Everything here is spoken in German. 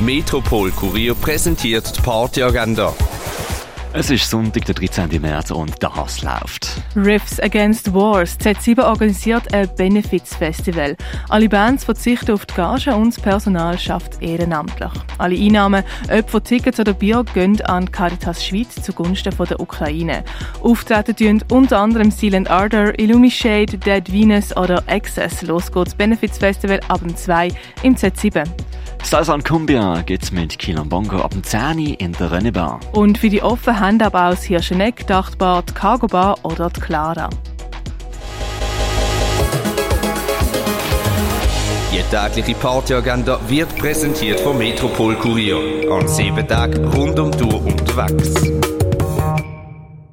Metropol Kurier präsentiert die Partyagenda. Es ist Sonntag, der 13. März und das läuft. Riffs Against Wars. Z7 organisiert ein Benefits-Festival. Alle Bands verzichten auf die Gage und das Personal schafft ehrenamtlich. Alle Einnahmen, ob von Tickets oder Bier, gehen an Caritas Schweiz zugunsten der Ukraine. Auftreten tun unter anderem Silent Ardor, Illumishade, Dead Venus oder Access. Los geht's Benefits-Festival ab dem 2 im Z7. Salsan Cumbia geht's mit Kilon Bongo ab dem 10 in der Rennebar. Und für die offenen Hände aber aus Hirscheneck, Dachtbar, die Cargo Bar oder die Clara. Die tägliche Partyagenda wird präsentiert vom Metropol Kurier. An sieben Tagen rund um die Tour unterwegs.